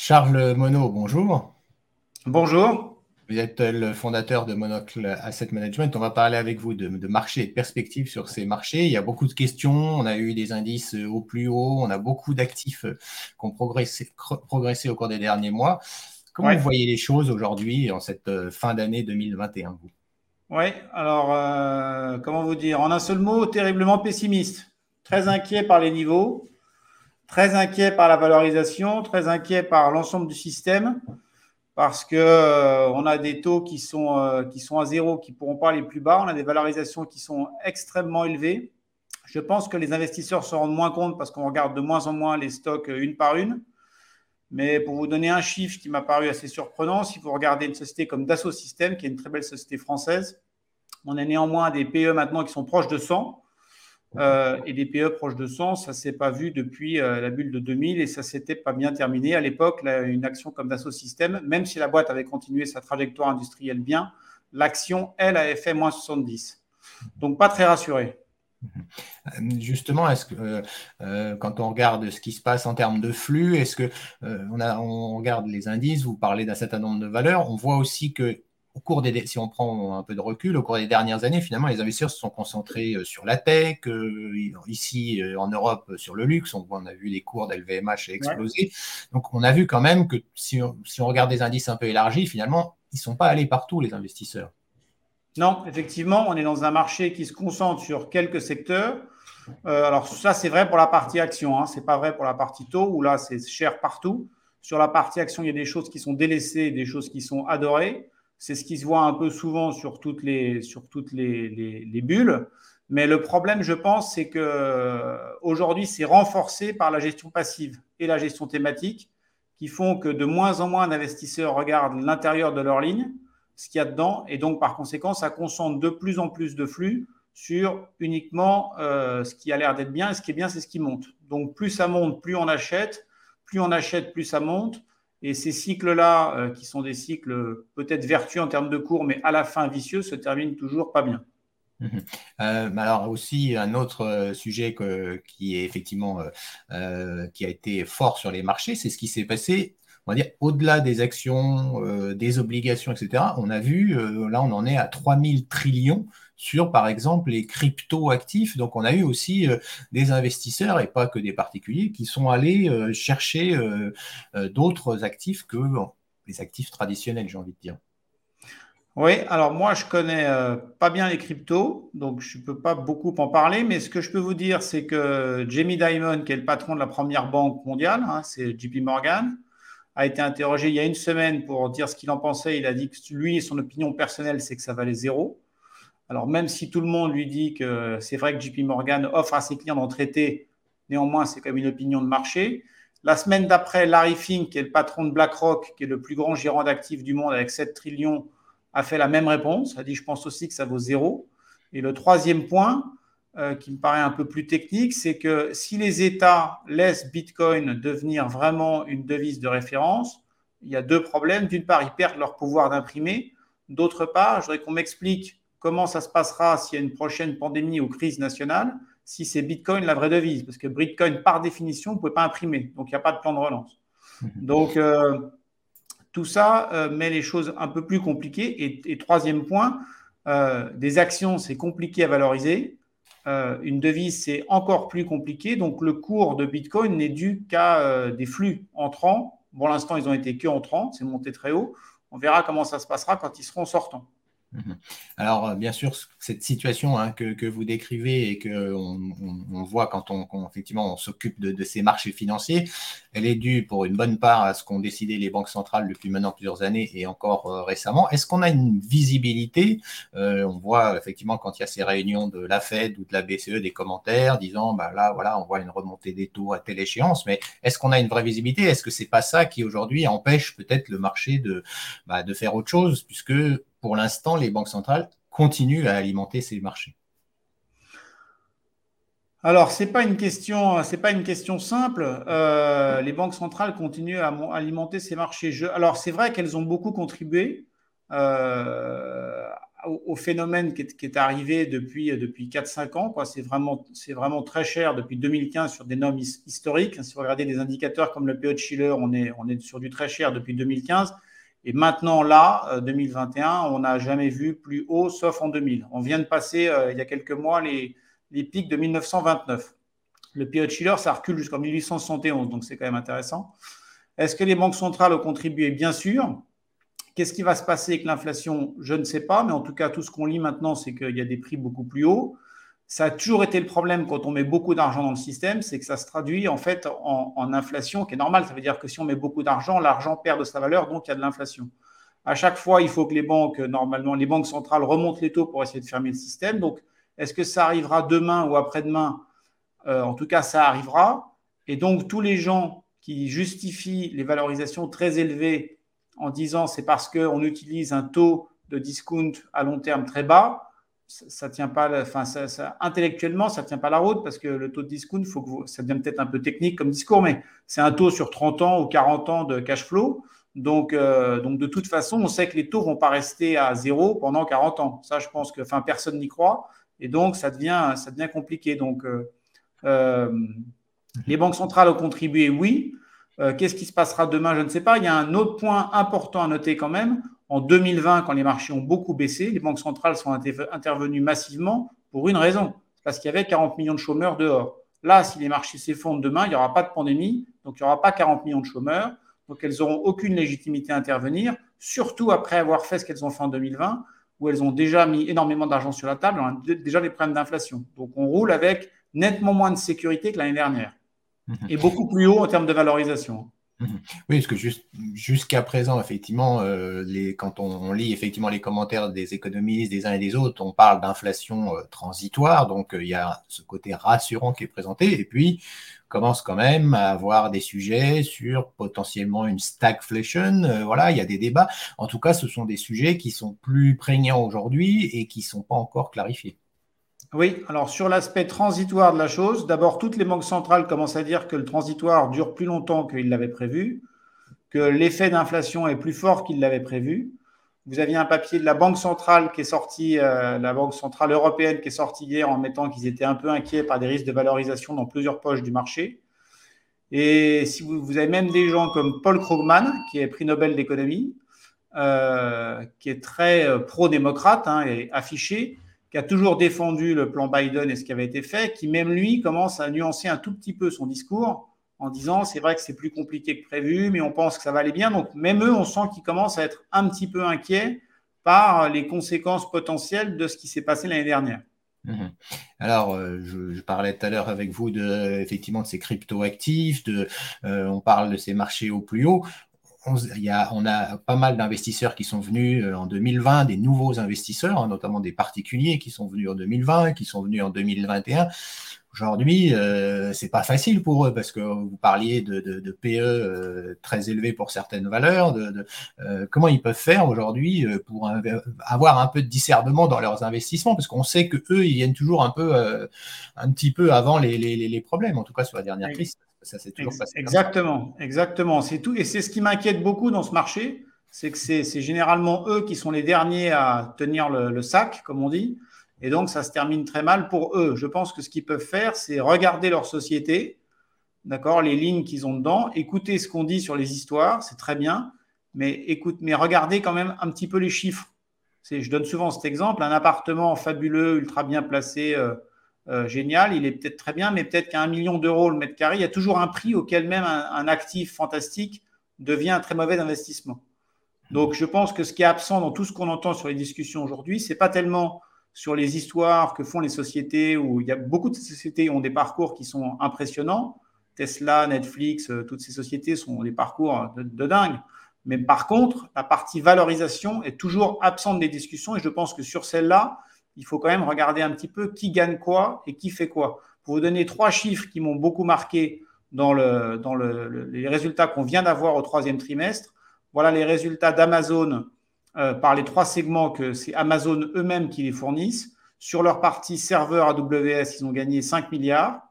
Charles Monod, bonjour. Bonjour. Vous êtes le fondateur de Monocle Asset Management. On va parler avec vous de, marché et de perspectives sur ces marchés. Il y a beaucoup de questions. On a eu des indices au plus haut. On a beaucoup d'actifs qui ont progressé, au cours des derniers mois. Comment vous voyez les choses aujourd'hui en cette euh, fin d'année 2021 vous? Oui, alors euh, comment vous dire? En un seul mot, terriblement pessimiste. Très inquiet par les niveaux, très inquiet par la valorisation, très inquiet par l'ensemble du système parce que euh, on a des taux qui sont, euh, à zéro, qui ne pourront pas aller plus bas. On a des valorisations qui sont extrêmement élevées. Je pense que les investisseurs se rendent moins compte parce qu'on regarde de moins en moins les stocks euh, une par une. Mais pour vous donner un chiffre qui m'a paru assez surprenant, si vous regardez une société comme Dassault Systèmes, qui est une très belle société française, on a néanmoins des PE maintenant qui sont proches de 100. Euh, et des PE proches de 100, ça ne s'est pas vu depuis euh, la bulle de 2000 et ça s'était pas bien terminé. À l'époque, une action comme Dassault Systèmes, même si la boîte avait continué sa trajectoire industrielle bien, l'action, elle, avait fait moins 70. Donc, pas très rassuré. Euh, justement, est-ce que quand on regarde ce qui se passe en termes de flux, est-ce que a, on regarde les indices, vous parlez d'un certain nombre de valeurs, on voit aussi que au cours des, si on prend un peu de recul, au cours des dernières années, finalement, les investisseurs se sont concentrés euh, sur la tech, euh, ici euh, en Europe sur le luxe. On, on a vu les cours d'LVMH exploser. Donc, on a vu quand même que si on, regarde des indices un peu élargis, finalement, ils ne sont pas allés partout, les investisseurs. Non, effectivement, on est dans un marché qui se concentre sur quelques secteurs. alors, ça, c'est vrai pour la partie action. Hein. Ce n'est pas vrai pour la partie taux, où là, c'est cher partout. Sur la partie action, il y a des choses qui sont délaissées, des choses qui sont adorées. C'est ce qui se voit un peu souvent sur toutes les, bulles. Mais le problème, je pense, c'est que aujourd'hui, c'est renforcé par la gestion passive et la gestion thématique qui font que de moins en moins d'investisseurs regardent l'intérieur de leur ligne, ce qu'il y a dedans, et donc par conséquent, ça concentre de plus en plus de flux sur uniquement euh, ce qui a l'air d'être bien, et ce qui est bien, c'est ce qui monte. Donc plus ça monte, plus on achète, plus on achète, plus ça monte, et ces cycles-là, euh, qui sont des cycles peut-être vertueux en termes de cours, mais à la fin vicieux, se terminent toujours pas bien. Mhm. Euh, alors aussi un autre euh, sujet qui est effectivement qui a été fort sur les marchés, c'est ce qui s'est passé dire, au-delà des actions, des obligations, etc., on a vu, là, on en est à 3000 trillions sur, par exemple, les crypto-actifs. Donc, on a eu aussi euh, des investisseurs, et pas que des particuliers, qui sont allés euh, chercher euh, d'autres actifs que les actifs traditionnels, j'ai envie de dire. Oui, alors moi, je connais pas bien les cryptos, donc je ne peux pas beaucoup en parler, mais ce que je peux vous dire, c'est que Jamie Dimon, qui est le patron de la première banque mondiale, hein, c'est JP Morgan, a été interrogé il y a une semaine pour dire ce qu'il en pensait. Il a dit que lui, son opinion personnelle, c'est que ça valait zéro. Alors, même si tout le monde lui dit que c'est vrai que JP Morgan offre à ses clients d'en traiter, néanmoins, c'est comme une opinion de marché. La semaine d'après, Larry Fink, qui est le patron de BlackRock, qui est le plus grand gérant d'actifs du monde avec 7 trillions, a fait la même réponse. A dit Je pense aussi que ça vaut zéro. Et le troisième point, euh, qui me paraît un peu plus technique, c'est que si les États laissent Bitcoin devenir vraiment une devise de référence, il y a deux problèmes. D'une part, ils perdent leur pouvoir d'imprimer. D'autre part, je voudrais qu'on m'explique comment ça se passera s'il y a une prochaine pandémie ou crise nationale, si c'est Bitcoin la vraie devise. Parce que Bitcoin, par définition, vous ne pouvez pas imprimer. Donc, il n'y a pas de plan de relance. Mhm. Donc, euh, tout ça euh, met les choses un peu plus compliquées. Et, troisième point, euh, des actions, c'est compliqué à valoriser. Une devise, c'est encore plus compliqué. Donc, le cours de Bitcoin n'est dû qu'à des flux entrants. Pour l'instant, ils ont été que entrants. C'est monté très haut. On verra comment ça se passera quand ils seront sortants. Mhm. Alors, euh, bien sûr, cette situation hein, que, vous décrivez et que on, voit quand on, s'occupe de, ces marchés financiers, elle est due pour une bonne part à ce qu'ont décidé les banques centrales depuis maintenant plusieurs années et encore euh, récemment. Est-ce qu'on a une visibilité euh, On voit effectivement quand il y a ces réunions de la Fed ou de la BCE des commentaires disant bah là voilà on voit une remontée des taux à telle échéance, mais est-ce qu'on a une vraie visibilité? Est-ce que c'est pas ça qui aujourd'hui empêche peut-être le marché de, bah, de faire autre chose puisque pour l'instant, les banques centrales continuent à alimenter ces marchés alors, ce n'est pas, une question, simple. Euh, les banques centrales continuent à alimenter ces marchés. alors, c'est vrai qu'elles ont beaucoup contribué euh, au, phénomène qui est, arrivé depuis, depuis 4-5 ans. C'est vraiment, vraiment très cher depuis 2015 sur des normes historiques. Si vous regardez des indicateurs comme le PO de Schiller, on est, on est sur du très cher depuis 2015. Et maintenant, là, 2021, euh, on n'a jamais vu plus haut, sauf en 2000. On vient de passer, euh, il y a quelques mois, les, les pics de 1929. Le PO de Schiller, ça recule jusqu'en 1871, donc c'est quand même intéressant. Est-ce que les banques centrales ont contribué? Bien sûr. Qu'est-ce qui va se passer avec l'inflation? Je ne sais pas, mais en tout cas, tout ce qu'on lit maintenant, c'est qu'il y a des prix beaucoup plus hauts. Ça a toujours été le problème quand on met beaucoup d'argent dans le système, c'est que ça se traduit en fait en, inflation, qui est normal. Ça veut dire que si on met beaucoup d'argent, l'argent perd de sa valeur, donc il y a de l'inflation. À chaque fois, il faut que les banques, normalement, les banques centrales remontent les taux pour essayer de fermer le système. Donc, est-ce que ça arrivera demain ou après-demain? Euh, En tout cas, ça arrivera. Et donc, tous les gens qui justifient les valorisations très élevées en disant c'est parce qu'on utilise un taux de discount à long terme très bas, ça, tient pas, enfin, ça, intellectuellement, ça tient pas la route parce que le taux de discount, faut que ça devient peut-être un peu technique comme discours, mais c'est un taux sur 30 ans ou 40 ans de cash flow. Donc, euh, donc, de toute façon, on sait que les taux vont pas rester à zéro pendant 40 ans. Ça, je pense que enfin, personne n'y croit. Et donc, ça devient, ça devient compliqué. Donc, euh, euh, les banques centrales ont contribué, oui. Qu'est-ce qui se passera demain Je ne sais pas. Il y a un autre point important à noter quand même. En 2020, quand les marchés ont beaucoup baissé, les banques centrales sont intervenues massivement pour une raison. Parce qu'il y avait 40 millions de chômeurs dehors. Là, si les marchés s'effondrent demain, il n'y aura pas de pandémie, donc il n'y aura pas 40 millions de chômeurs. Donc elles n'auront aucune légitimité à intervenir, surtout après avoir fait ce qu'elles ont fait en 2020, où elles ont déjà mis énormément d'argent sur la table, on a déjà des problèmes d'inflation. Donc on roule avec nettement moins de sécurité que l'année dernière et beaucoup plus haut en termes de valorisation. Oui, parce que jusqu'à présent, effectivement, euh, les, quand on, lit effectivement les commentaires des économistes, des uns et des autres, on parle d'inflation euh, transitoire, donc euh, il y a ce côté rassurant qui est présenté, et puis commence quand même à avoir des sujets sur potentiellement une stagflation. voilà, il y a des débats. En tout cas, ce sont des sujets qui sont plus prégnants aujourd'hui et qui ne sont pas encore clarifiés. Oui, alors sur l'aspect transitoire de la chose, d'abord, toutes les banques centrales commencent à dire que le transitoire dure plus longtemps qu'ils l'avaient prévu, que l'effet d'inflation est plus fort qu'ils l'avaient prévu. Vous aviez un papier de la Banque centrale qui est sorti, euh, la Banque centrale européenne qui est sorti hier en mettant qu'ils étaient un peu inquiets par des risques de valorisation dans plusieurs poches du marché. Et si vous, avez même des gens comme Paul Krugman, qui est prix Nobel d'économie, euh, qui est très euh, pro-démocrate hein, et affiché, qui a toujours défendu le plan Biden et ce qui avait été fait, qui même lui commence à nuancer un tout petit peu son discours en disant c'est vrai que c'est plus compliqué que prévu, mais on pense que ça va aller bien. Donc même eux, on sent qu'ils commencent à être un petit peu inquiets par les conséquences potentielles de ce qui s'est passé l'année dernière. Mhm. Alors, euh, je, parlais tout à l'heure avec vous de effectivement de ces crypto-actifs, de, euh, on parle de ces marchés au plus haut on, y a, on a pas mal d'investisseurs qui sont venus euh, en 2020, des nouveaux investisseurs, hein, notamment des particuliers qui sont venus en 2020, qui sont venus en 2021. Aujourd'hui, euh, c'est pas facile pour eux parce que vous parliez de, de, PE euh, très élevés pour certaines valeurs. De, euh, comment ils peuvent faire aujourd'hui pour avoir un peu de discernement dans leurs investissements? Parce qu'on sait que eux, ils viennent toujours un peu, un petit peu avant les, les, les problèmes, en tout cas sur la dernière crise. Ça s'est toujours passé. Exactement, exactement. C'est tout. Et c'est ce qui m'inquiète beaucoup dans ce marché, c'est que c'est généralement eux qui sont les derniers à tenir le, sac, comme on dit. Et donc, ça se termine très mal pour eux. Je pense que ce qu'ils peuvent faire, c'est regarder leur société, d'accord, les lignes qu'ils ont dedans, écouter ce qu'on dit sur les histoires, c'est très bien, mais écoute, mais regardez quand même un petit peu les chiffres. Je donne souvent cet exemple, un appartement fabuleux, ultra bien placé, euh, euh, génial, il est peut-être très bien, mais peut-être qu'à un million d'euros le mètre carré, il y a toujours un prix auquel même un, actif fantastique devient un très mauvais investissement. Donc, je pense que ce qui est absent dans tout ce qu'on entend sur les discussions aujourd'hui, c'est pas tellement sur les histoires que font les sociétés où il y a beaucoup de sociétés ont des parcours qui sont impressionnants. Tesla, Netflix, euh, toutes ces sociétés sont des parcours de, de dingue. Mais par contre, la partie valorisation est toujours absente des discussions et je pense que sur celle-là, il faut quand même regarder un petit peu qui gagne quoi et qui fait quoi. Pour vous donner trois chiffres qui m'ont beaucoup marqué dans les résultats qu'on vient d'avoir au troisième trimestre, voilà les résultats d'Amazon euh, par les trois segments que c'est Amazon eux-mêmes qui les fournissent. Sur leur partie serveur AWS, ils ont gagné 5 milliards.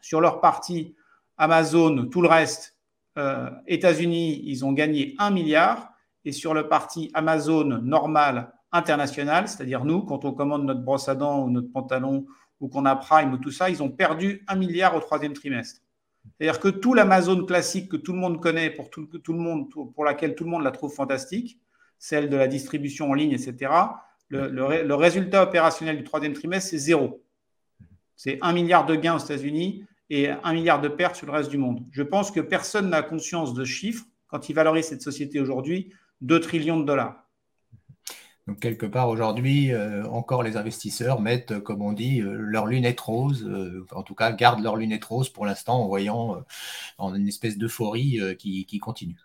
Sur leur partie Amazon, tout le reste, euh, États-Unis, ils ont gagné 1 milliard. Et sur le parti Amazon normal internationales, c'est-à-dire nous, quand on commande notre brosse à dents ou notre pantalon ou qu'on a Prime ou tout ça, ils ont perdu un milliard au troisième trimestre. C'est-à-dire que tout l'Amazon classique que tout le monde connaît, pour, tout, le monde, pour laquelle tout le monde la trouve fantastique, celle de la distribution en ligne, etc., le, résultat opérationnel du troisième trimestre, c'est zéro. C'est un milliard de gains aux États-Unis et un milliard de pertes sur le reste du monde. Je pense que personne n'a conscience de chiffres quand il valorise cette société aujourd'hui 2 trillions de dollars. Donc, quelque part, aujourd'hui, euh, encore les investisseurs mettent, comme on dit, euh, leurs lunettes roses, euh, en tout cas, gardent leurs lunettes roses pour l'instant en voyant en une espèce d'euphorie qui, continue.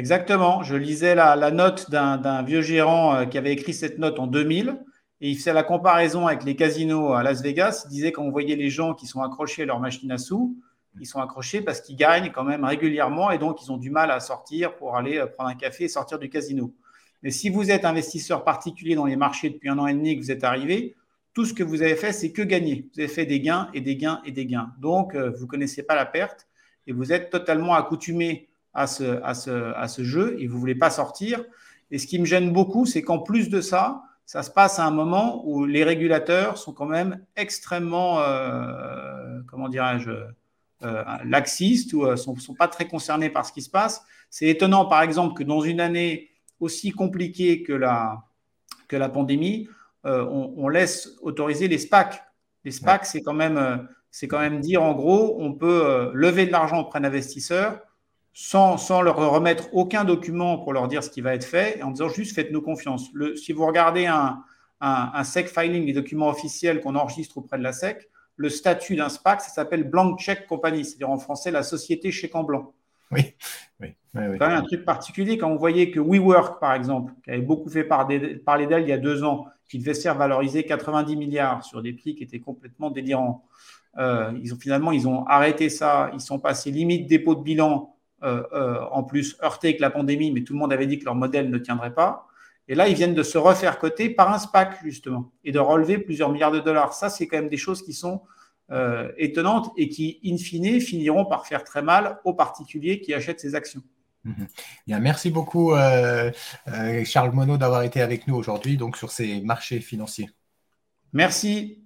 Exactement. Je lisais la, note d'un vieux gérant qui avait écrit cette note en 2000 et il faisait la comparaison avec les casinos à Las Vegas. Il disait quand on voyait les gens qui sont accrochés à leur machine à sous, ils sont accrochés parce qu'ils gagnent quand même régulièrement et donc ils ont du mal à sortir pour aller prendre un café et sortir du casino. Mais si vous êtes investisseur particulier dans les marchés depuis un an et demi que vous êtes arrivé, tout ce que vous avez fait, c'est que gagner. Vous avez fait des gains et des gains et des gains. Donc, euh, vous ne connaissez pas la perte et vous êtes totalement accoutumé à ce, à ce, à ce jeu et vous ne voulez pas sortir. Et ce qui me gêne beaucoup, c'est qu'en plus de ça, ça se passe à un moment où les régulateurs sont quand même extrêmement, euh, comment dirais-je, euh, laxistes ou ne sont, sont, pas très concernés par ce qui se passe. C'est étonnant, par exemple, que dans une année aussi compliqué que la, que la pandémie, euh, on, laisse autoriser les SPAC. Les SPAC, c'est quand, même, euh, quand même dire, en gros, on peut euh, lever de l'argent auprès d'investisseurs sans, sans, leur remettre aucun document pour leur dire ce qui va être fait, en disant juste faites-nous confiance. Le, si vous regardez un, un, SEC filing, les documents officiels qu'on enregistre auprès de la SEC, le statut d'un SPAC, ça s'appelle Blank Check Company, c'est-à-dire en français la société chèque en blanc. Oui, oui. C'est un truc particulier quand vous voyez que WeWork, par exemple, qui avait beaucoup fait parler d'elle il y a deux ans, qui devait se faire valoriser 90 milliards sur des prix qui étaient complètement délirants. Euh, ils ont, finalement, ils ont arrêté ça. Ils sont passés limite dépôt de bilan, en plus heurté avec la pandémie, mais tout le monde avait dit que leur modèle ne tiendrait pas. Et là, ils viennent de se refaire coter par un SPAC, justement, et de relever plusieurs milliards de dollars. Ça, c'est quand même des choses qui sont étonnantes et qui, in fine, finiront par faire très mal aux particuliers qui achètent ces actions. Mhm. Bien, merci beaucoup euh, euh, Charles Monod d'avoir été avec nous aujourd'hui donc sur ces marchés financiers. Merci.